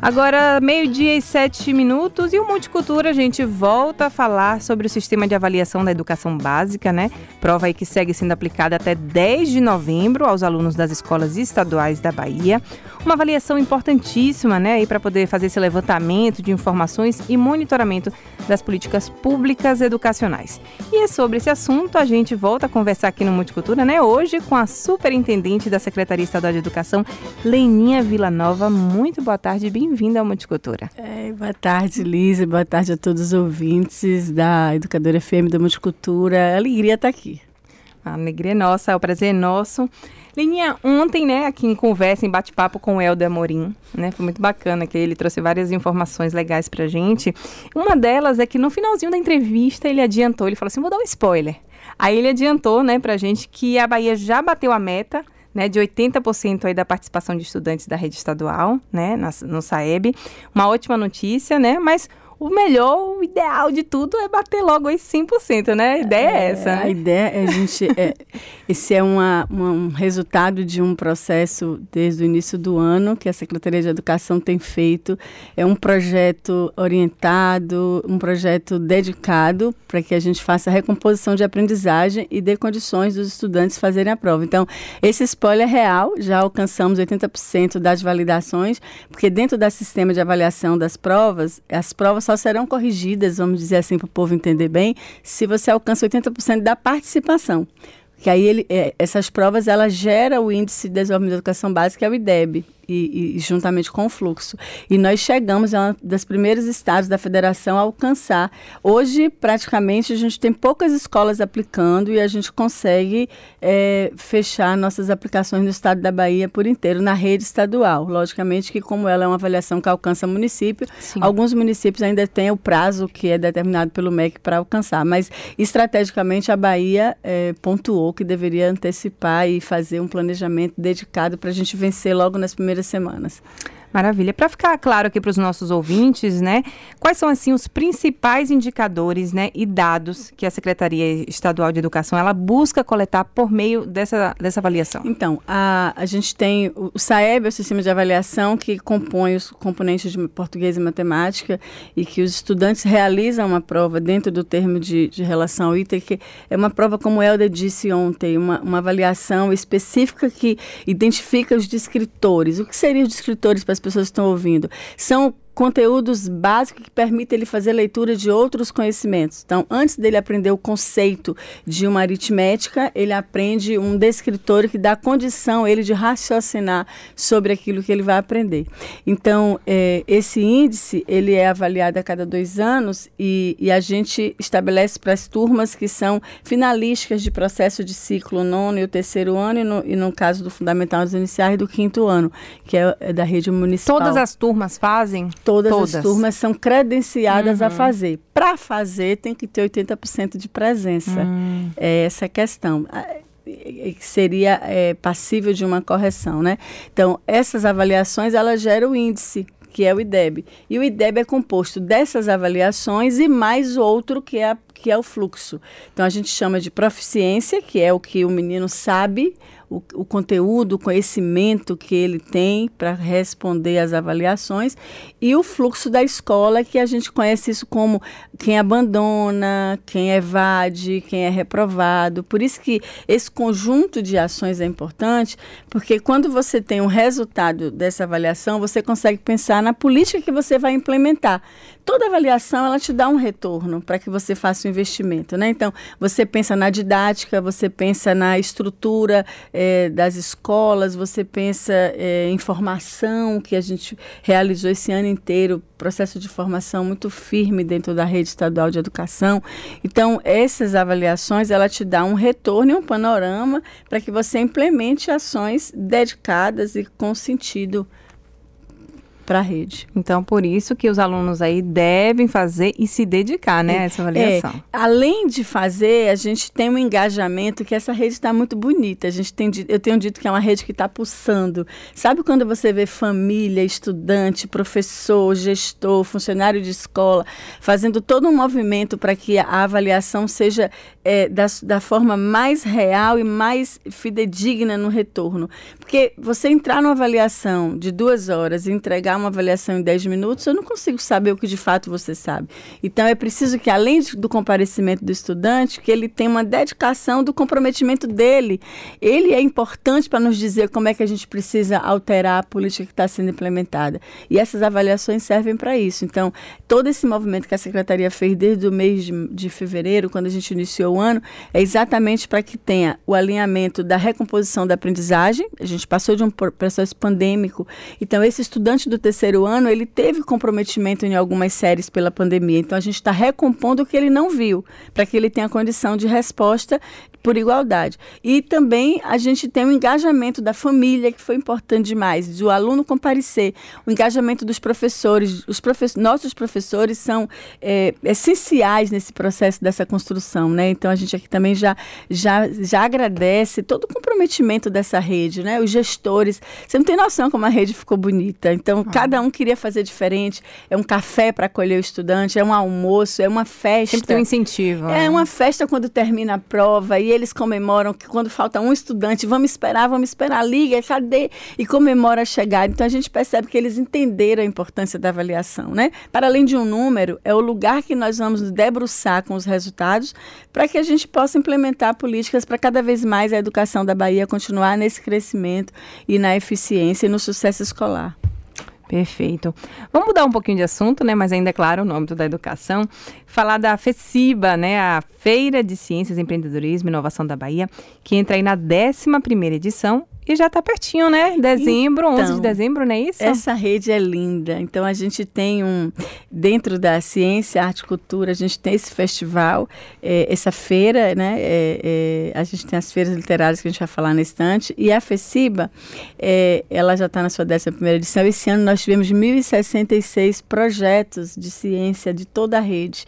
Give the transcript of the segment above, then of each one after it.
Agora, meio-dia e sete minutos e o Multicultura, a gente volta a falar sobre o sistema de avaliação da educação básica, né? Prova aí que segue sendo aplicada até 10 de novembro aos alunos das escolas estaduais da Bahia. Uma avaliação importantíssima, né, para poder fazer esse levantamento de informações e monitoramento das políticas públicas educacionais. E é sobre esse assunto a gente volta a conversar aqui no Multicultura, né, hoje com a superintendente da Secretaria Estadual de Educação, Leninha Villanova. Muito boa tarde, bem-vinda ao Multicultura. É, boa tarde, Lisa, boa tarde a todos os ouvintes da Educadora FM da Multicultura. alegria estar aqui. A alegria é nossa, é o prazer é nosso. Leninha, ontem, né, aqui em conversa, em bate-papo com o Helder Amorim, né, foi muito bacana que ele trouxe várias informações legais pra gente. Uma delas é que no finalzinho da entrevista ele adiantou, ele falou assim, vou dar um spoiler. Aí ele adiantou, né, pra gente que a Bahia já bateu a meta né, de 80% aí da participação de estudantes da rede estadual, né, no SAEB. Uma ótima notícia, né, mas o melhor, o ideal de tudo é bater logo aí 100%, né? A ideia é, é essa. Né? A ideia é a gente. É, esse é uma, uma, um resultado de um processo desde o início do ano que a Secretaria de Educação tem feito. É um projeto orientado, um projeto dedicado para que a gente faça a recomposição de aprendizagem e dê condições dos estudantes fazerem a prova. Então, esse spoiler é real, já alcançamos 80% das validações, porque dentro do sistema de avaliação das provas, as provas só serão corrigidas, vamos dizer assim, para o povo entender bem, se você alcança 80% da participação. Que aí ele, é, essas provas ela gera o índice de desenvolvimento da educação básica, que é o IDEB e, e, juntamente com o fluxo. E nós chegamos a um dos primeiros estados da federação a alcançar. Hoje, praticamente, a gente tem poucas escolas aplicando e a gente consegue é, fechar nossas aplicações no estado da Bahia por inteiro, na rede estadual. Logicamente que, como ela é uma avaliação que alcança município, Sim. alguns municípios ainda têm o prazo que é determinado pelo MEC para alcançar. Mas, estrategicamente, a Bahia é, pontuou que deveria antecipar e fazer um planejamento dedicado para a gente vencer logo nas primeiras primeiras semanas. Maravilha. Para ficar claro aqui para os nossos ouvintes, né, quais são assim os principais indicadores, né, e dados que a Secretaria Estadual de Educação ela busca coletar por meio dessa, dessa avaliação? Então, a, a gente tem o, SAEB, o sistema de avaliação que compõe os componentes de português e matemática e que os estudantes realizam uma prova dentro do termo de, de relação ao item, que é uma prova, como o disse ontem, uma, uma avaliação específica que identifica os descritores. O que seriam os descritores para as pessoas que estão ouvindo. São conteúdos básicos que permitem ele fazer leitura de outros conhecimentos. Então, antes dele aprender o conceito de uma aritmética, ele aprende um descritor que dá condição ele de raciocinar sobre aquilo que ele vai aprender. Então, é, esse índice ele é avaliado a cada dois anos e, e a gente estabelece para as turmas que são finalísticas de processo de ciclo nono e o terceiro ano e no, e no caso do fundamental dos iniciais do quinto ano, que é, é da rede municipal. Todas as turmas fazem? Todas, todas. as turmas são credenciadas uhum. a fazer. Para fazer, tem que ter 80% de presença. Uhum. É essa a questão seria é, passível de uma correção, né? Então, essas avaliações, elas geram o índice, que é o IDEB. E o IDEB é composto dessas avaliações e mais outro que é, que é o fluxo. Então, a gente chama de proficiência, que é o que o menino sabe, o, o conteúdo, o conhecimento que ele tem para responder às avaliações e o fluxo da escola, que a gente conhece isso como quem abandona, quem evade, quem é reprovado. Por isso que esse conjunto de ações é importante, porque quando você tem um resultado dessa avaliação, você consegue pensar na política que você vai implementar. Toda avaliação ela te dá um retorno para que você faça o um investimento, né? Então você pensa na didática, você pensa na estrutura é, das escolas, você pensa é, em formação, que a gente realizou esse ano inteiro, processo de formação muito firme dentro da rede estadual de educação. Então, essas avaliações, ela te dá um retorno e um panorama para que você implemente ações dedicadas e com sentido para a rede. Então, por isso que os alunos aí devem fazer e se dedicar, né, a essa avaliação. É, além de fazer, a gente tem um engajamento que essa rede está muito bonita. A gente tem, eu tenho dito que é uma rede que está pulsando. Sabe quando você vê família, estudante, professor, gestor, funcionário de escola, fazendo todo um movimento para que a avaliação seja é, da, da forma mais real e mais fidedigna no retorno. Porque você entrar numa avaliação de duas horas e entregar uma avaliação em dez minutos, eu não consigo saber o que de fato você sabe. Então é preciso que, além do comparecimento do estudante, que ele tenha uma dedicação do comprometimento dele. Ele é importante para nos dizer como é que a gente precisa alterar a política que está sendo implementada. E essas avaliações servem para isso. Então, todo esse movimento que a Secretaria fez desde o mês de, de fevereiro, quando a gente iniciou ano, é exatamente para que tenha o alinhamento da recomposição da aprendizagem. A gente passou de um processo pandêmico. Então, esse estudante do terceiro ano, ele teve comprometimento em algumas séries pela pandemia. Então, a gente está recompondo o que ele não viu, para que ele tenha condição de resposta por igualdade. E também a gente tem o engajamento da família, que foi importante demais, do aluno comparecer, o engajamento dos professores. Os profe nossos professores são é, essenciais nesse processo dessa construção, né? Então a gente aqui também já, já, já agradece todo o comprometimento dessa rede, né? Os gestores. Você não tem noção como a rede ficou bonita. Então, ah. cada um queria fazer diferente. É um café para acolher o estudante, é um almoço, é uma festa. Sempre tem um incentivo. É né? uma festa quando termina a prova e eles comemoram que quando falta um estudante, vamos esperar, vamos esperar, liga, cadê? E comemora a chegada. Então a gente percebe que eles entenderam a importância da avaliação, né? Para além de um número, é o lugar que nós vamos debruçar com os resultados para que a gente possa implementar políticas para cada vez mais a educação da Bahia continuar nesse crescimento e na eficiência e no sucesso escolar. Perfeito. Vamos mudar um pouquinho de assunto, né? Mas ainda é claro, no âmbito da educação. Falar da FECIBA, né? A Feira de Ciências, Empreendedorismo e Inovação da Bahia, que entra aí na 11 primeira edição e já está pertinho, né? Dezembro, então, 11 de dezembro, não é isso? Essa rede é linda. Então, a gente tem um... Dentro da ciência, arte e cultura, a gente tem esse festival, é, essa feira, né? É, é, a gente tem as feiras literárias que a gente vai falar na estante. E a FECIBA, é, ela já está na sua 11 primeira edição. Esse ano nós tivemos 1.066 projetos de ciência de toda a rede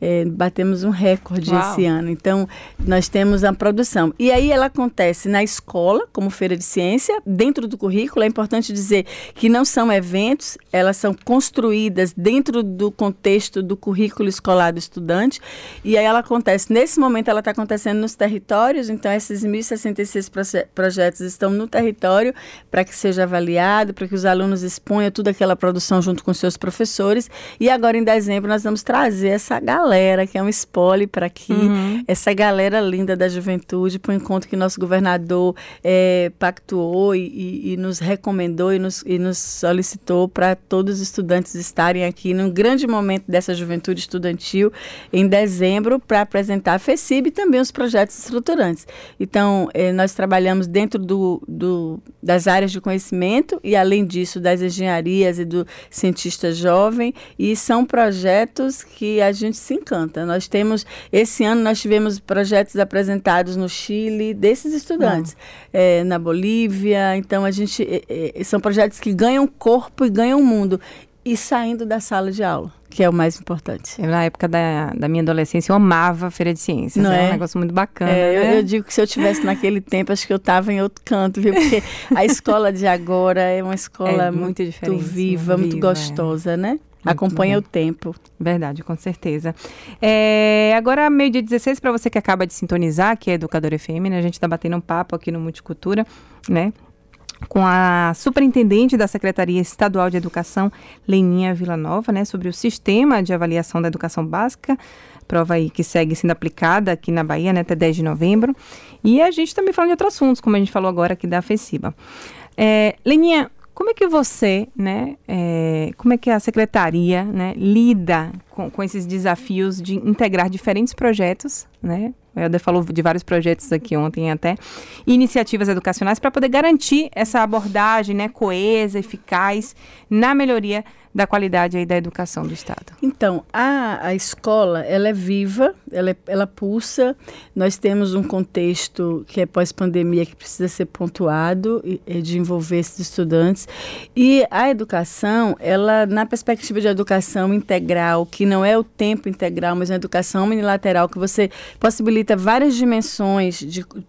é, batemos um recorde Uau. esse ano. Então, nós temos a produção. E aí ela acontece na escola, como feira de ciência, dentro do currículo. É importante dizer que não são eventos, elas são construídas dentro do contexto do currículo escolar do estudante. E aí ela acontece, nesse momento ela está acontecendo nos territórios, então esses 1.066 proje projetos estão no território para que seja avaliado, para que os alunos exponham toda aquela produção junto com seus professores. E agora em dezembro nós vamos trazer essa galera galera, que é um spoiler para aqui, uhum. essa galera linda da juventude, para o encontro que nosso governador é, pactuou e, e, e, nos recomendou e nos, e nos solicitou para todos os estudantes estarem aqui num grande momento dessa juventude estudantil em dezembro para apresentar a FECIB e também os projetos estruturantes. Então, é, nós trabalhamos dentro do, do, das áreas de conhecimento e, além disso, das engenharias e do cientista jovem, e são projetos que a gente se encanta. Nós temos, esse ano nós tivemos projetos apresentados no Chile desses estudantes, é, na Bolívia. Então a gente é, é, são projetos que ganham corpo e ganham mundo e saindo da sala de aula que é o mais importante. Eu, na época da, da minha adolescência, eu amava a Feira de Ciências. Não é, é um negócio muito bacana. É, né? eu, eu, digo que se eu tivesse naquele tempo, acho que eu estava em outro canto, viu? Porque a escola de agora é uma escola é muito, muito viva, muito é. gostosa, né? Acompanha o tempo. Verdade, com certeza. É, agora, meio-dia 16, para você que acaba de sintonizar, que é Educadora FM, né? A gente está batendo um papo aqui no Multicultura, né? Com a superintendente da Secretaria Estadual de Educação, Leninha Villanova, né? Sobre o sistema de avaliação da educação básica. Prova aí que segue sendo aplicada aqui na Bahia, né? Até 10 de novembro. E a gente também falando de outros assuntos, como a gente falou agora aqui da FECIBA. É, Leninha, como é que você, né, é, como é que a secretaria, né, lida com, com esses desafios de integrar diferentes projetos, né? O Helder falou de vários projetos aqui ontem até, iniciativas educacionais para poder garantir essa abordagem, né, coesa, eficaz na melhoria da qualidade aí da educação do Estado? Então, a, a escola, ela é viva, ela, é, ela pulsa. Nós temos um contexto que é pós-pandemia que precisa ser pontuado e, e de envolver esses estudantes. E a educação, ela, na perspectiva de educação integral, que não é o tempo integral, mas uma educação unilateral, que você possibilita várias dimensões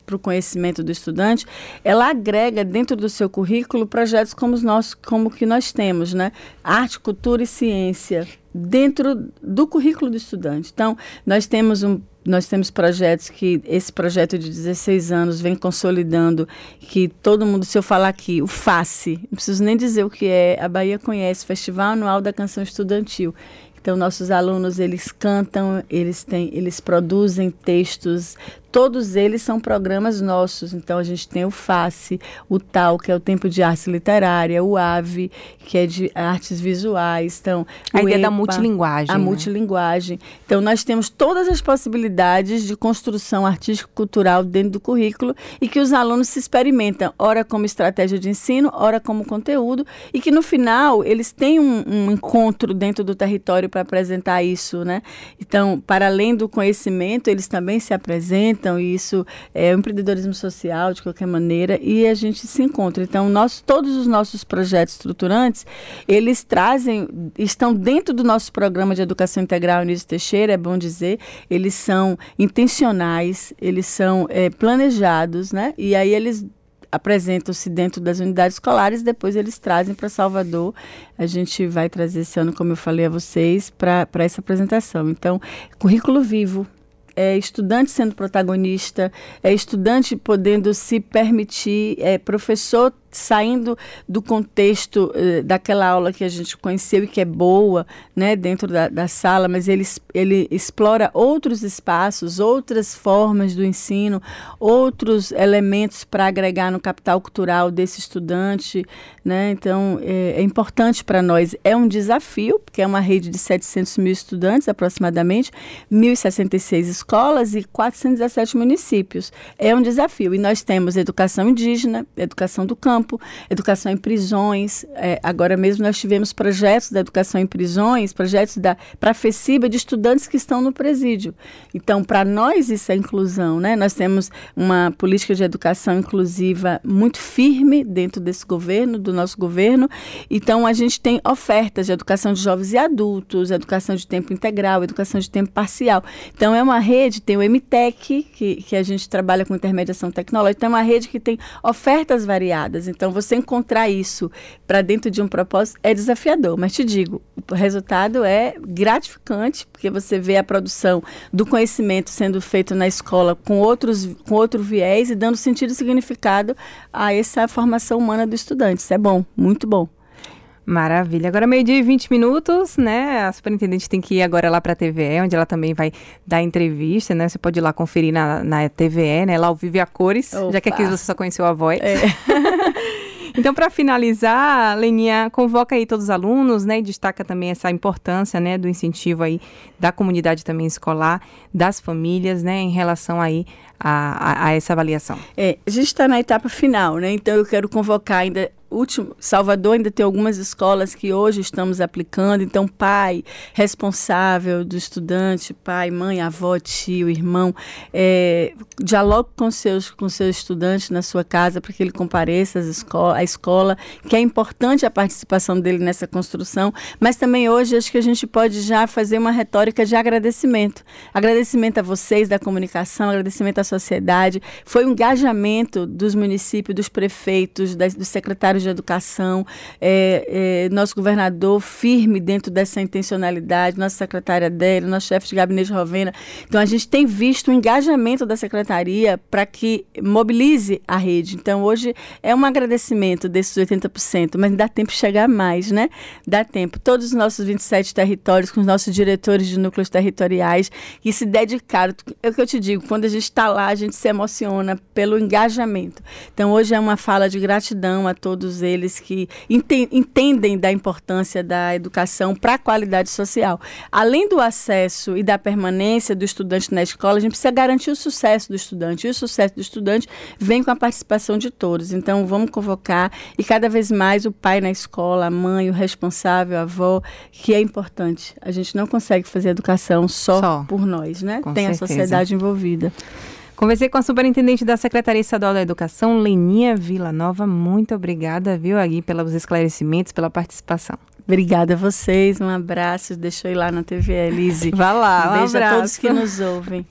para o conhecimento do estudante, ela agrega dentro do seu currículo projetos como os nossos, como que nós temos, né? Arte cultura e ciência dentro do currículo do estudante. Então, nós temos um nós temos projetos que esse projeto de 16 anos vem consolidando, que todo mundo, se eu falar aqui, o FACE, não preciso nem dizer o que é, a Bahia conhece, Festival Anual da Canção Estudantil. Então nossos alunos eles cantam, eles têm, eles produzem textos todos eles são programas nossos. Então a gente tem o FACE, o TAL, que é o Tempo de Arte Literária, o AVE, que é de artes visuais. Então, a ideia EPA, da multilinguagem. A né? multilinguagem. Então nós temos todas as possibilidades de construção artístico-cultural dentro do currículo e que os alunos se experimentam, ora como estratégia de ensino, ora como conteúdo, e que no final eles têm um, um encontro dentro do território para apresentar isso, né? Então, para além do conhecimento, eles também se apresentam então isso é o empreendedorismo social, de qualquer maneira, e a gente se encontra. Então, nós, todos os nossos projetos estruturantes, eles trazem, estão dentro do nosso programa de educação integral Anísio Teixeira, é bom dizer, eles são intencionais, eles são é, planejados, né? E aí eles apresentam-se dentro das unidades escolares, depois eles trazem para Salvador. A gente vai trazer esse ano, como eu falei a vocês, para essa apresentação. Então, currículo vivo, é estudante sendo protagonista, é estudante podendo se permitir, é professor saindo do contexto eh, daquela aula que a gente conheceu e que é boa, né, dentro da, da sala, mas ele, ele explora outros espaços, outras formas do ensino, outros elementos para agregar no capital cultural desse estudante, né, então é, é importante para nós, é um desafio, porque é uma rede de 700 mil estudantes aproximadamente, 1.066 escolas e 417 municípios, é um desafio, e nós temos educação indígena, educação do campo, campo, educação em prisões. É, agora mesmo nós tivemos projetos da educação em prisões, projetos para a FECIBA de estudantes que estão no presídio. Então, para nós isso é inclusão, né? Nós temos uma política de educação inclusiva muito firme dentro desse governo, do nosso governo. Então, a gente tem ofertas de educação de jovens e adultos, educação de tempo integral, educação de tempo parcial. Então, é uma rede, tem o MTEC, que, que a gente trabalha com intermediação tecnológica, então é uma rede que tem ofertas variadas. Então, você encontrar isso para dentro de um propósito é desafiador, mas te digo, o resultado é gratificante, porque você vê a produção do conhecimento sendo feito na escola com, outros, com outro viés e dando sentido e significado a essa formação humana do estudante. Isso é bom, muito bom. Maravilha. Agora, meio-dia e 20 minutos, né? A superintendente tem que ir agora lá para a TVE, onde ela também vai dar entrevista, né? Você pode ir lá conferir na, na TVE, né? Lá ao Vive a Cores, Opa. já que aqui você só conheceu a voz. É. Então, para finalizar, Leninha, convoca aí todos os alunos, né, e destaca também essa importância, né, do incentivo aí da comunidade também escolar, das famílias, né, em relação aí a, a, a essa avaliação. É, a gente está na etapa final, né, então eu quero convocar ainda último, Salvador ainda tem algumas escolas que hoje estamos aplicando, então pai responsável do estudante, pai, mãe, avó, tio, irmão, é, dialogue com seus com seus estudantes na sua casa para que ele compareça às escola, à escola, que é importante a participação dele nessa construção, mas também hoje acho que a gente pode já fazer uma retórica de agradecimento, agradecimento a vocês da comunicação, agradecimento à sociedade, foi um engajamento dos municípios, dos prefeitos, das, dos secretários de educação, é, é, nosso governador firme dentro dessa intencionalidade, nossa secretária dele, nosso chefe de gabinete Rovena. Então, a gente tem visto o engajamento da secretaria para que mobilize a rede. Então, hoje é um agradecimento desses 80%, mas dá tempo de chegar mais, né? Dá tempo. Todos os nossos 27 territórios, com os nossos diretores de núcleos territoriais, que se dedicaram. É o que eu te digo, quando a gente está lá, a gente se emociona pelo engajamento. Então, hoje é uma fala de gratidão a todos todos eles que entendem da importância da educação para a qualidade social. Além do acesso e da permanência do estudante na escola, a gente precisa garantir o sucesso do estudante. E o sucesso do estudante vem com a participação de todos. Então, vamos convocar e cada vez mais o pai na escola, a mãe, o responsável, a avó, que é importante. A gente não consegue fazer educação só, só. por nós, né? Com Tem certeza. a sociedade envolvida. Conversei com a superintendente da Secretaria Estadual da Educação, Leninha Vila Nova. Muito obrigada, viu, Agui, pelos esclarecimentos, pela participação. Obrigada a vocês, um abraço. Deixa eu ir lá na TV, Elise. Vá lá, um beijo um a todos que nos ouvem.